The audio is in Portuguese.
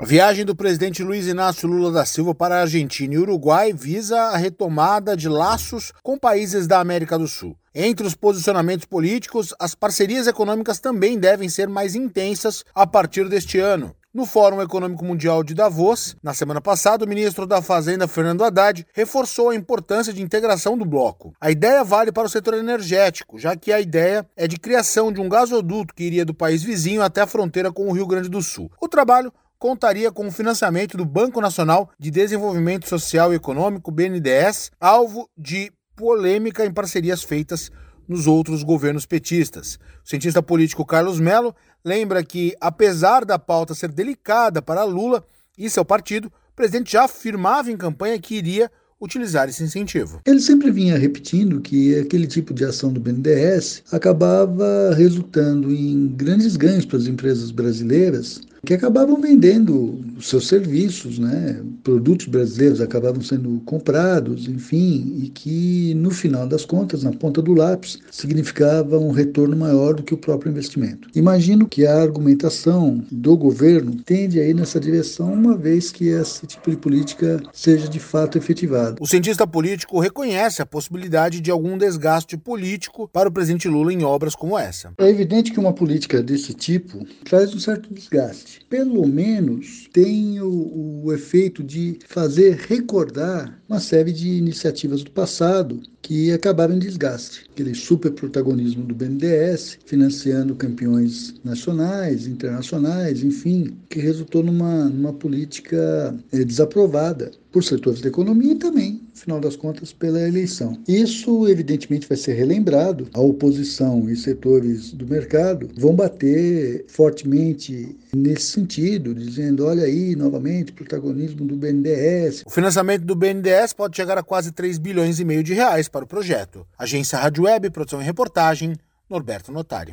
A viagem do presidente Luiz Inácio Lula da Silva para a Argentina e Uruguai visa a retomada de laços com países da América do Sul. Entre os posicionamentos políticos, as parcerias econômicas também devem ser mais intensas a partir deste ano. No Fórum Econômico Mundial de Davos, na semana passada, o ministro da Fazenda, Fernando Haddad, reforçou a importância de integração do bloco. A ideia vale para o setor energético, já que a ideia é de criação de um gasoduto que iria do país vizinho até a fronteira com o Rio Grande do Sul. O trabalho contaria com o financiamento do Banco Nacional de Desenvolvimento Social e Econômico, BNDES, alvo de polêmica em parcerias feitas nos outros governos petistas. O cientista político Carlos Melo lembra que, apesar da pauta ser delicada para Lula e seu partido, o presidente já afirmava em campanha que iria utilizar esse incentivo. Ele sempre vinha repetindo que aquele tipo de ação do BNDES acabava resultando em grandes ganhos para as empresas brasileiras que acabavam vendendo seus serviços, né? produtos brasileiros acabavam sendo comprados, enfim, e que no final das contas, na ponta do lápis, significava um retorno maior do que o próprio investimento. Imagino que a argumentação do governo tende a ir nessa direção, uma vez que esse tipo de política seja de fato efetivada. O cientista político reconhece a possibilidade de algum desgaste político para o presidente Lula em obras como essa. É evidente que uma política desse tipo traz um certo desgaste pelo menos tem o, o efeito de fazer recordar uma série de iniciativas do passado que acabaram em desgaste. Aquele super protagonismo do BNDES, financiando campeões nacionais, internacionais, enfim, que resultou numa, numa política é, desaprovada por setores da economia e também, final das contas, pela eleição. Isso, evidentemente, vai ser relembrado. A oposição e setores do mercado vão bater fortemente nesse sentido, dizendo: olha aí, novamente, protagonismo do BNDES. O financiamento do BNDES pode chegar a quase 3 bilhões e meio de reais para o projeto. Agência Rádio Web, produção e reportagem, Norberto Notari.